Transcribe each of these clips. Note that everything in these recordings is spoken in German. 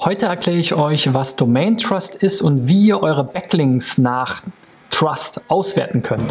Heute erkläre ich euch, was Domain Trust ist und wie ihr eure Backlinks nach Trust auswerten könnt.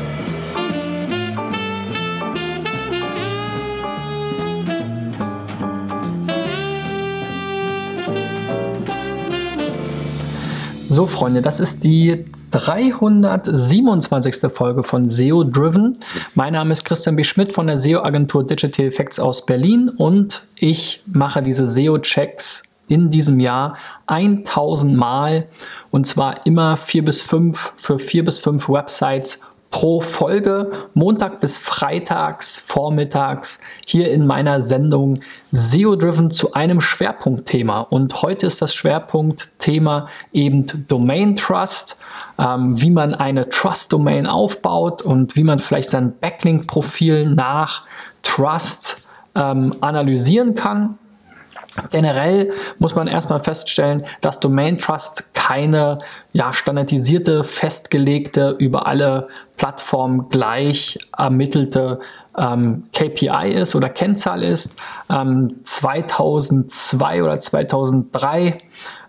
So, Freunde, das ist die 327. Folge von SEO Driven. Mein Name ist Christian B. Schmidt von der SEO-Agentur Digital Effects aus Berlin und ich mache diese SEO-Checks in diesem Jahr 1000 Mal und zwar immer vier bis fünf für vier bis fünf Websites pro Folge, Montag bis Freitags, vormittags, hier in meiner Sendung SEO Driven zu einem Schwerpunktthema. Und heute ist das Schwerpunktthema eben Domain Trust, ähm, wie man eine Trust Domain aufbaut und wie man vielleicht sein Backlink-Profil nach Trust ähm, analysieren kann. Generell muss man erstmal feststellen, dass Domain Trust keine ja, standardisierte, festgelegte, über alle Plattformen gleich ermittelte ähm, KPI ist oder Kennzahl ist. Ähm, 2002 oder 2003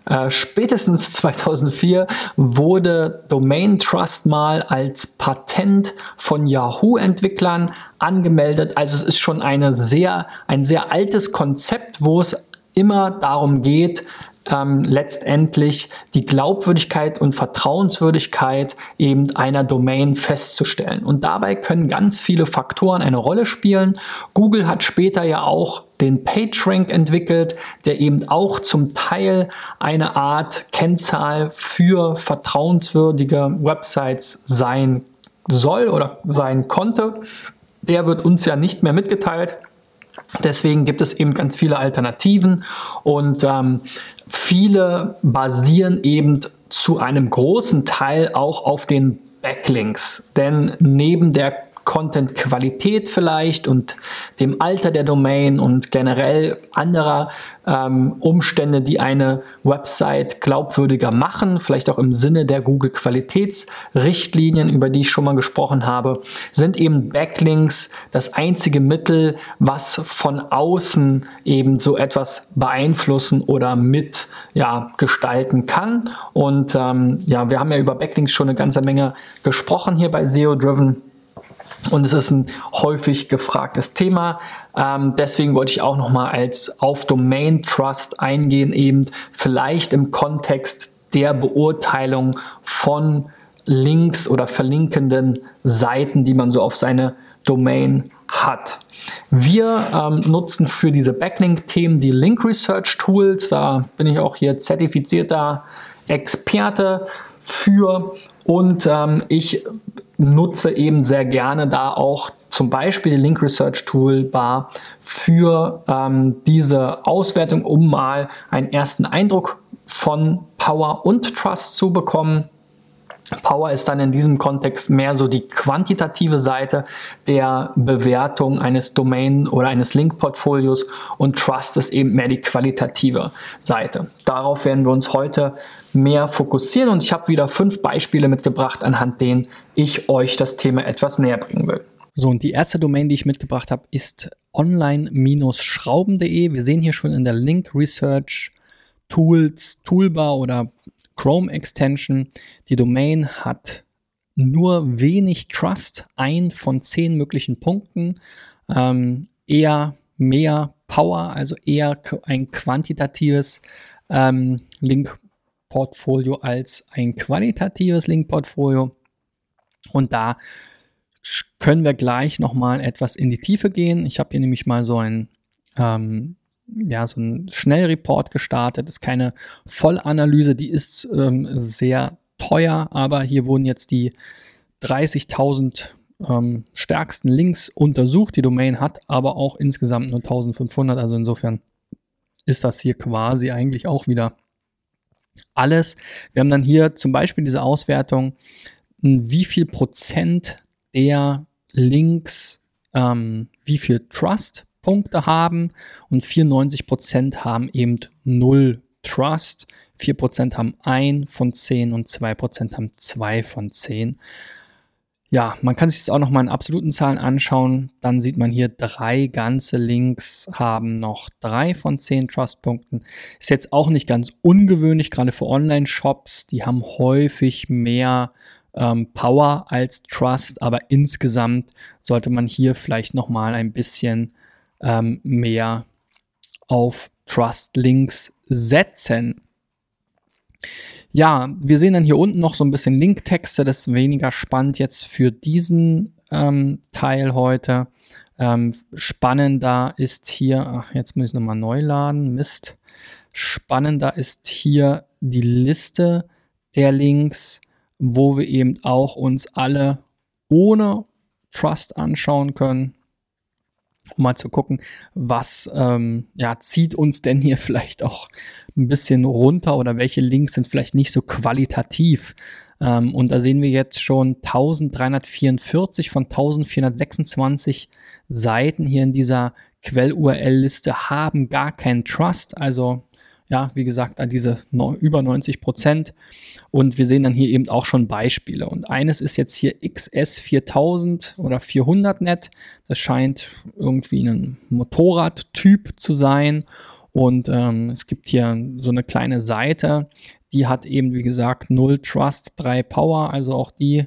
äh, spätestens 2004 wurde Domain Trust mal als Patent von Yahoo-Entwicklern angemeldet. Also es ist schon eine sehr, ein sehr altes Konzept, wo es immer darum geht, ähm, letztendlich die Glaubwürdigkeit und Vertrauenswürdigkeit eben einer Domain festzustellen. Und dabei können ganz viele Faktoren eine Rolle spielen. Google hat später ja auch den PageRank entwickelt, der eben auch zum Teil eine Art Kennzahl für vertrauenswürdige Websites sein soll oder sein konnte. Der wird uns ja nicht mehr mitgeteilt. Deswegen gibt es eben ganz viele Alternativen und ähm, viele basieren eben zu einem großen Teil auch auf den Backlinks. Denn neben der Content-Qualität vielleicht und dem Alter der Domain und generell anderer ähm, Umstände, die eine Website glaubwürdiger machen, vielleicht auch im Sinne der Google-Qualitätsrichtlinien, über die ich schon mal gesprochen habe, sind eben Backlinks das einzige Mittel, was von außen eben so etwas beeinflussen oder mit ja, gestalten kann. Und ähm, ja, wir haben ja über Backlinks schon eine ganze Menge gesprochen hier bei SEO Driven. Und es ist ein häufig gefragtes Thema. Ähm, deswegen wollte ich auch nochmal als auf Domain Trust eingehen, eben vielleicht im Kontext der Beurteilung von Links oder verlinkenden Seiten, die man so auf seine Domain hat. Wir ähm, nutzen für diese Backlink-Themen die Link Research Tools. Da bin ich auch hier zertifizierter Experte für. Und ähm, ich nutze eben sehr gerne da auch zum Beispiel die Link Research Toolbar für ähm, diese Auswertung, um mal einen ersten Eindruck von Power und Trust zu bekommen. Power ist dann in diesem Kontext mehr so die quantitative Seite der Bewertung eines Domain- oder eines Link-Portfolios und Trust ist eben mehr die qualitative Seite. Darauf werden wir uns heute mehr fokussieren und ich habe wieder fünf Beispiele mitgebracht, anhand denen ich euch das Thema etwas näher bringen will. So, und die erste Domain, die ich mitgebracht habe, ist online-schrauben.de. Wir sehen hier schon in der Link Research Tools, Toolbar oder Chrome Extension. Die Domain hat nur wenig Trust, ein von zehn möglichen Punkten, ähm, eher mehr Power, also eher ein quantitatives ähm, Link-Portfolio als ein qualitatives Link-Portfolio. Und da können wir gleich nochmal etwas in die Tiefe gehen. Ich habe hier nämlich mal so ein ähm, ja, so ein Schnellreport gestartet. Das ist keine Vollanalyse, die ist ähm, sehr teuer, aber hier wurden jetzt die 30.000 ähm, stärksten Links untersucht. Die Domain hat aber auch insgesamt nur 1500, also insofern ist das hier quasi eigentlich auch wieder alles. Wir haben dann hier zum Beispiel diese Auswertung, wie viel Prozent der Links, ähm, wie viel Trust Punkte haben und 94% haben eben 0 Trust, 4% haben 1 von 10 und 2% haben 2 von 10. Ja, man kann sich das auch noch mal in absoluten Zahlen anschauen. Dann sieht man hier drei ganze Links haben noch drei von zehn Trustpunkten. Ist jetzt auch nicht ganz ungewöhnlich, gerade für Online-Shops. Die haben häufig mehr ähm, Power als Trust, aber insgesamt sollte man hier vielleicht noch mal ein bisschen ähm, mehr auf Trust-Links setzen. Ja, wir sehen dann hier unten noch so ein bisschen Linktexte. Das ist weniger spannend jetzt für diesen ähm, Teil heute. Ähm, spannender ist hier, ach, jetzt muss ich nochmal neu laden, Mist. Spannender ist hier die Liste der Links, wo wir eben auch uns alle ohne Trust anschauen können um mal zu gucken, was ähm, ja, zieht uns denn hier vielleicht auch ein bisschen runter oder welche Links sind vielleicht nicht so qualitativ. Ähm, und da sehen wir jetzt schon 1344 von 1426 Seiten hier in dieser Quell-URL-Liste haben gar keinen Trust, also ja, wie gesagt, an diese über 90 Prozent. Und wir sehen dann hier eben auch schon Beispiele. Und eines ist jetzt hier XS 4000 oder 400 Net. Das scheint irgendwie ein Motorradtyp zu sein. Und ähm, es gibt hier so eine kleine Seite, die hat eben, wie gesagt, 0 Trust, 3 Power, also auch die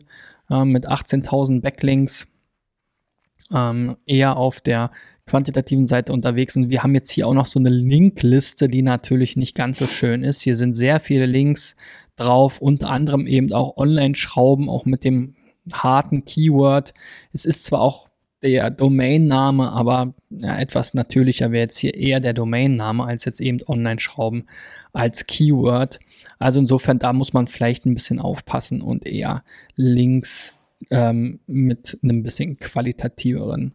äh, mit 18.000 Backlinks ähm, eher auf der quantitativen Seite unterwegs. Und wir haben jetzt hier auch noch so eine Linkliste, die natürlich nicht ganz so schön ist. Hier sind sehr viele Links drauf, unter anderem eben auch Online-Schrauben, auch mit dem harten Keyword. Es ist zwar auch der Domainname, aber ja, etwas natürlicher wäre jetzt hier eher der Domainname als jetzt eben Online-Schrauben als Keyword. Also insofern, da muss man vielleicht ein bisschen aufpassen und eher Links ähm, mit einem bisschen qualitativeren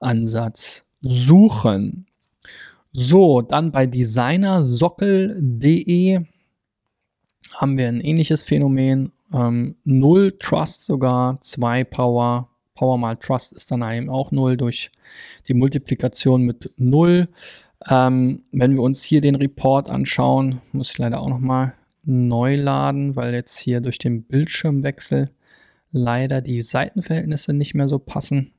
Ansatz suchen. So, dann bei designersockel.de haben wir ein ähnliches Phänomen. Ähm, null Trust sogar, zwei Power. Power mal Trust ist dann eben auch null durch die Multiplikation mit null. Ähm, wenn wir uns hier den Report anschauen, muss ich leider auch nochmal neu laden, weil jetzt hier durch den Bildschirmwechsel leider die Seitenverhältnisse nicht mehr so passen.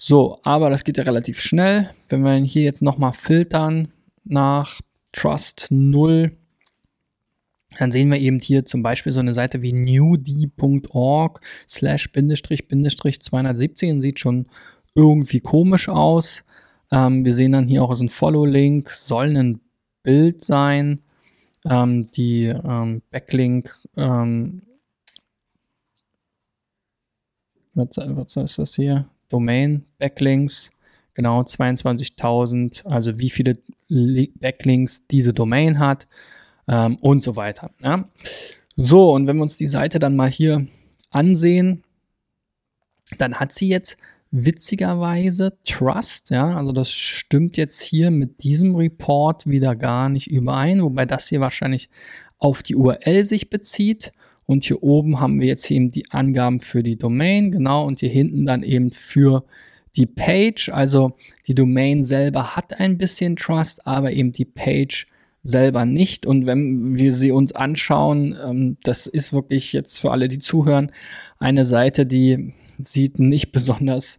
So, aber das geht ja relativ schnell. Wenn wir hier jetzt nochmal filtern nach Trust 0, dann sehen wir eben hier zum Beispiel so eine Seite wie newd.org slash bindestrich bindestrich 217. Sieht schon irgendwie komisch aus. Ähm, wir sehen dann hier auch so ein Follow-Link, soll ein Bild sein. Ähm, die ähm, Backlink, ähm, was, was ist das hier? Domain Backlinks, genau 22.000, also wie viele Backlinks diese Domain hat ähm, und so weiter. Ja. So, und wenn wir uns die Seite dann mal hier ansehen, dann hat sie jetzt witzigerweise Trust, ja, also das stimmt jetzt hier mit diesem Report wieder gar nicht überein, wobei das hier wahrscheinlich auf die URL sich bezieht und hier oben haben wir jetzt eben die Angaben für die Domain, genau, und hier hinten dann eben für die Page. Also die Domain selber hat ein bisschen Trust, aber eben die Page selber nicht. Und wenn wir sie uns anschauen, ähm, das ist wirklich jetzt für alle, die zuhören, eine Seite, die sieht nicht besonders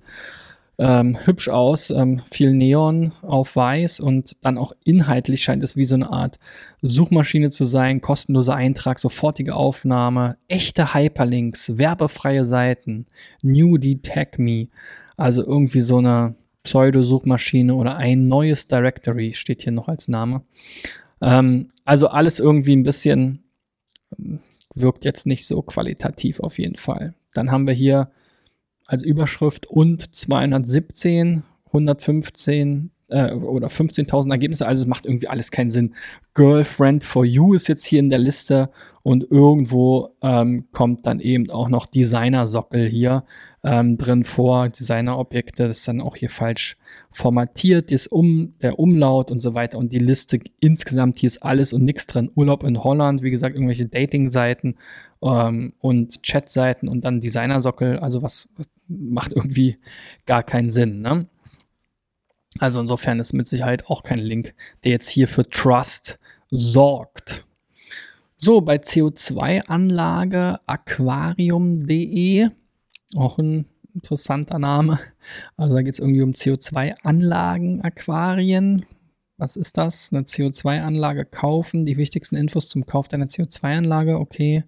ähm, hübsch aus, ähm, viel Neon auf weiß und dann auch inhaltlich scheint es wie so eine Art Suchmaschine zu sein, kostenloser Eintrag, sofortige Aufnahme, echte Hyperlinks, werbefreie Seiten, New Detect Me, also irgendwie so eine Pseudo-Suchmaschine oder ein neues Directory steht hier noch als Name. Ähm, also alles irgendwie ein bisschen ähm, wirkt jetzt nicht so qualitativ auf jeden Fall. Dann haben wir hier als Überschrift und 217, 115 äh, oder 15.000 Ergebnisse. Also es macht irgendwie alles keinen Sinn. Girlfriend for You ist jetzt hier in der Liste und irgendwo ähm, kommt dann eben auch noch Designer-Sockel hier ähm, drin vor. Designer-Objekte, das ist dann auch hier falsch formatiert, ist um, der Umlaut und so weiter und die Liste insgesamt, hier ist alles und nichts drin. Urlaub in Holland, wie gesagt, irgendwelche Dating-Seiten ähm, und Chat-Seiten und dann Designer-Sockel, also was, macht irgendwie gar keinen Sinn. Ne? Also insofern ist mit Sicherheit auch kein Link, der jetzt hier für Trust sorgt. So, bei CO2-Anlage aquarium.de Auch ein interessanter Name. Also da geht es irgendwie um CO2-Anlagen, Aquarien. Was ist das? Eine CO2-Anlage kaufen. Die wichtigsten Infos zum Kauf deiner CO2-Anlage. Okay,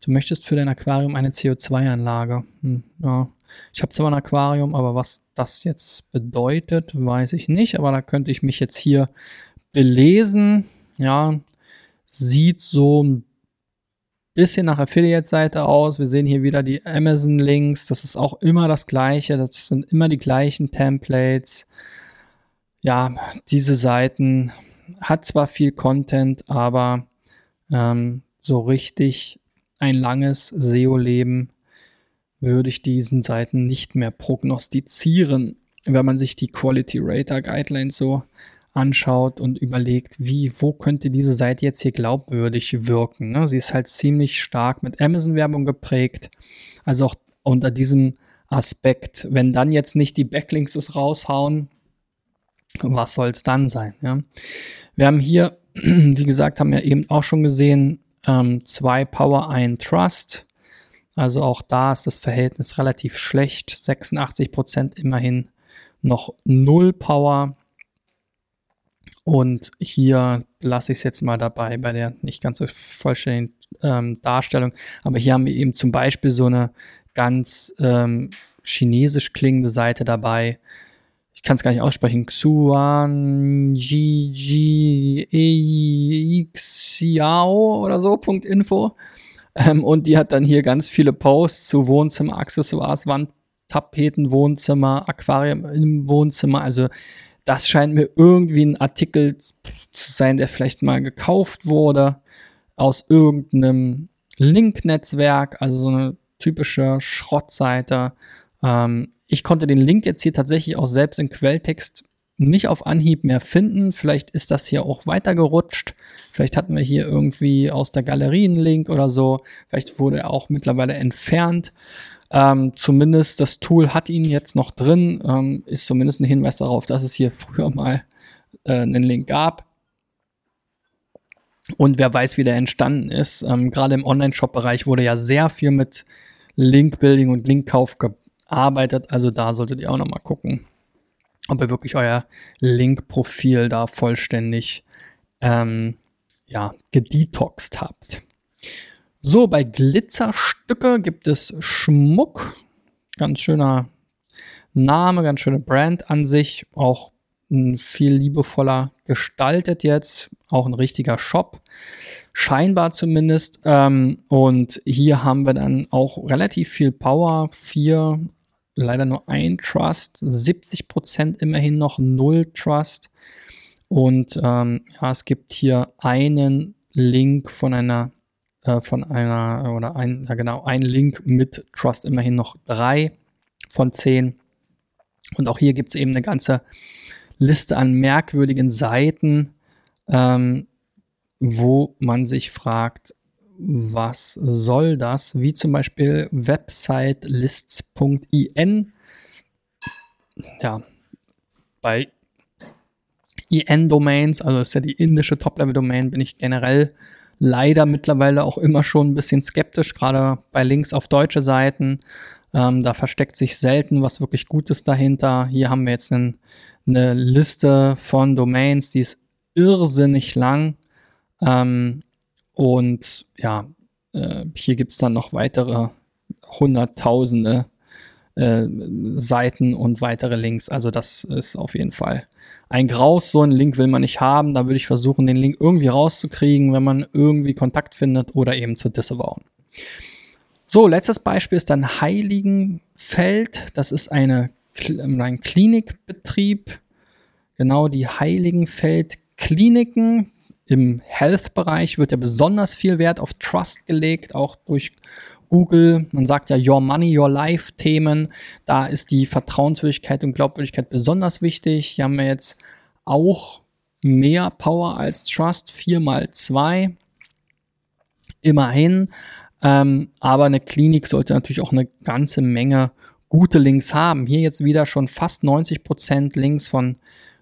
du möchtest für dein Aquarium eine CO2-Anlage. Hm, ja. Ich habe zwar ein Aquarium, aber was das jetzt bedeutet, weiß ich nicht. Aber da könnte ich mich jetzt hier belesen. Ja, sieht so ein bisschen nach Affiliate-Seite aus. Wir sehen hier wieder die Amazon-Links. Das ist auch immer das Gleiche. Das sind immer die gleichen Templates. Ja, diese Seiten hat zwar viel Content, aber ähm, so richtig ein langes SEO-Leben würde ich diesen Seiten nicht mehr prognostizieren, wenn man sich die Quality Rater Guidelines so anschaut und überlegt, wie, wo könnte diese Seite jetzt hier glaubwürdig wirken. Ne? Sie ist halt ziemlich stark mit Amazon-Werbung geprägt. Also auch unter diesem Aspekt, wenn dann jetzt nicht die Backlinks es raushauen, was soll es dann sein? Ja? Wir haben hier, wie gesagt, haben wir eben auch schon gesehen, ähm, zwei Power, ein Trust. Also auch da ist das Verhältnis relativ schlecht. 86% immerhin noch null Power. Und hier lasse ich es jetzt mal dabei bei der nicht ganz so vollständigen ähm, Darstellung. Aber hier haben wir eben zum Beispiel so eine ganz ähm, chinesisch klingende Seite dabei. Ich kann es gar nicht aussprechen. Xuan Ji Ji Xiao oder so. Punkt Info. Ähm, und die hat dann hier ganz viele Posts zu Wohnzimmer, Accessoires, Wandtapeten, Wohnzimmer, Aquarium im Wohnzimmer. Also das scheint mir irgendwie ein Artikel zu sein, der vielleicht mal gekauft wurde aus irgendeinem Link-Netzwerk, also so eine typische Schrottseite. Ähm, ich konnte den Link jetzt hier tatsächlich auch selbst im Quelltext nicht auf Anhieb mehr finden. Vielleicht ist das hier auch weitergerutscht. Vielleicht hatten wir hier irgendwie aus der Galerie einen Link oder so. Vielleicht wurde er auch mittlerweile entfernt. Ähm, zumindest das Tool hat ihn jetzt noch drin, ähm, ist zumindest ein Hinweis darauf, dass es hier früher mal äh, einen Link gab. Und wer weiß, wie der entstanden ist. Ähm, Gerade im Online-Shop-Bereich wurde ja sehr viel mit Link-Building und Linkkauf gearbeitet. Also da solltet ihr auch noch mal gucken, ob ihr wirklich euer Link-Profil da vollständig ähm, ja, gedetoxt habt. So, bei Glitzerstücke gibt es Schmuck. Ganz schöner Name, ganz schöne Brand an sich. Auch viel liebevoller gestaltet jetzt. Auch ein richtiger Shop. Scheinbar zumindest. Ähm, und hier haben wir dann auch relativ viel Power. Vier, leider nur ein Trust. 70 Prozent immerhin noch null Trust. Und ähm, ja, es gibt hier einen Link von einer äh, von einer oder ein, ja genau, ein Link mit Trust immerhin noch drei von zehn. Und auch hier gibt es eben eine ganze Liste an merkwürdigen Seiten, ähm, wo man sich fragt, was soll das? Wie zum Beispiel websitelists.in. Ja, bei IN-Domains, also ist ja die indische Top-Level-Domain, bin ich generell leider mittlerweile auch immer schon ein bisschen skeptisch, gerade bei Links auf deutsche Seiten. Ähm, da versteckt sich selten was wirklich Gutes dahinter. Hier haben wir jetzt einen, eine Liste von Domains, die ist irrsinnig lang. Ähm, und ja, äh, hier gibt's dann noch weitere Hunderttausende äh, Seiten und weitere Links. Also das ist auf jeden Fall ein Graus, so einen Link will man nicht haben. Da würde ich versuchen, den Link irgendwie rauszukriegen, wenn man irgendwie Kontakt findet oder eben zu disavowen. So, letztes Beispiel ist dann Heiligenfeld. Das ist eine, ein Klinikbetrieb. Genau, die Heiligenfeld-Kliniken. Im Health-Bereich wird ja besonders viel Wert auf Trust gelegt, auch durch Google, man sagt ja Your Money, Your Life Themen, da ist die Vertrauenswürdigkeit und Glaubwürdigkeit besonders wichtig. Hier haben wir jetzt auch mehr Power als Trust, 4 mal 2. Immerhin. Ähm, aber eine Klinik sollte natürlich auch eine ganze Menge gute Links haben. Hier jetzt wieder schon fast 90% Links von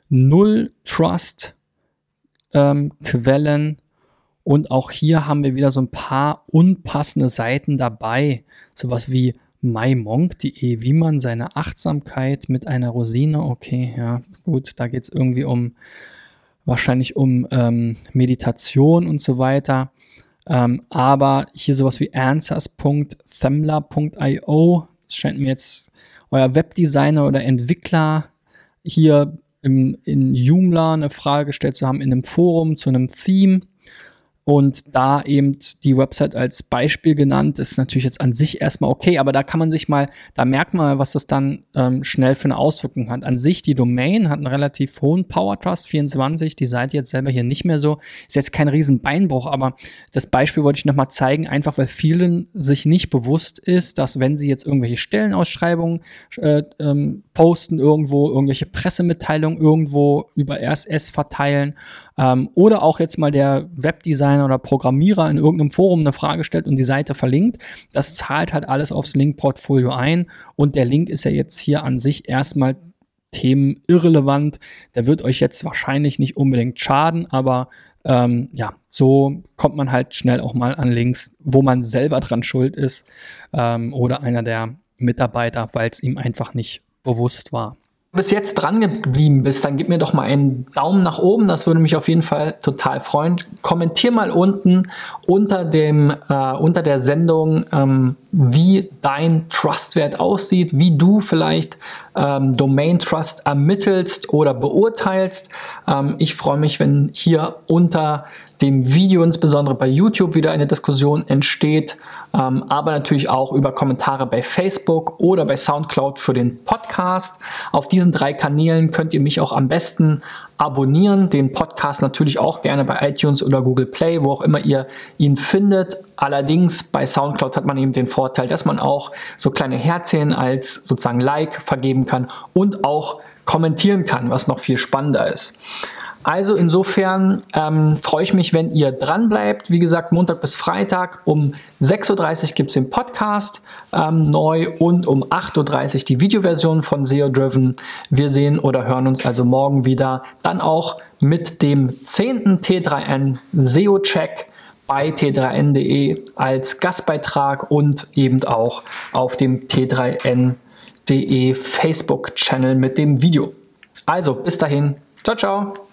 null Trust ähm, Quellen und auch hier haben wir wieder so ein paar unpassende Seiten dabei. Sowas wie mymonk.de, wie man seine Achtsamkeit mit einer Rosine, okay, ja, gut, da geht es irgendwie um, wahrscheinlich um ähm, Meditation und so weiter. Ähm, aber hier sowas wie answers.themla.io, das scheint mir jetzt euer Webdesigner oder Entwickler hier im, in Joomla eine Frage gestellt zu haben in einem Forum zu einem Theme und da eben die Website als Beispiel genannt, ist natürlich jetzt an sich erstmal okay, aber da kann man sich mal, da merkt man, was das dann ähm, schnell für eine Auswirkung hat. An sich, die Domain hat einen relativ hohen Power Trust, 24, die Seite jetzt selber hier nicht mehr so, ist jetzt kein riesen Beinbruch, aber das Beispiel wollte ich nochmal zeigen, einfach weil vielen sich nicht bewusst ist, dass wenn sie jetzt irgendwelche Stellenausschreibungen äh, ähm, posten irgendwo, irgendwelche Pressemitteilungen irgendwo über RSS verteilen, ähm, oder auch jetzt mal der Webdesigner oder Programmierer in irgendeinem Forum eine Frage stellt und die Seite verlinkt. Das zahlt halt alles aufs Link-Portfolio ein. Und der Link ist ja jetzt hier an sich erstmal Themen irrelevant. Der wird euch jetzt wahrscheinlich nicht unbedingt schaden, aber ähm, ja, so kommt man halt schnell auch mal an Links, wo man selber dran schuld ist ähm, oder einer der Mitarbeiter, weil es ihm einfach nicht bewusst war bis jetzt dran geblieben bist, dann gib mir doch mal einen Daumen nach oben. Das würde mich auf jeden Fall total freuen. Kommentier mal unten unter dem äh, unter der Sendung, ähm, wie dein Trustwert aussieht, wie du vielleicht ähm, Domain Trust ermittelst oder beurteilst. Ähm, ich freue mich, wenn hier unter dem Video, insbesondere bei YouTube, wieder eine Diskussion entsteht, ähm, aber natürlich auch über Kommentare bei Facebook oder bei SoundCloud für den Podcast. Auf diesen drei Kanälen könnt ihr mich auch am besten abonnieren, den Podcast natürlich auch gerne bei iTunes oder Google Play, wo auch immer ihr ihn findet. Allerdings bei SoundCloud hat man eben den Vorteil, dass man auch so kleine Herzchen als sozusagen Like vergeben kann und auch kommentieren kann, was noch viel spannender ist. Also insofern ähm, freue ich mich, wenn ihr dran bleibt. Wie gesagt, Montag bis Freitag um 6.30 Uhr gibt es den Podcast ähm, neu und um 8.30 Uhr die Videoversion von SEO Driven. Wir sehen oder hören uns also morgen wieder. Dann auch mit dem 10. T3N SEO Check bei t3n.de als Gastbeitrag und eben auch auf dem t3n.de Facebook-Channel mit dem Video. Also bis dahin, ciao, ciao.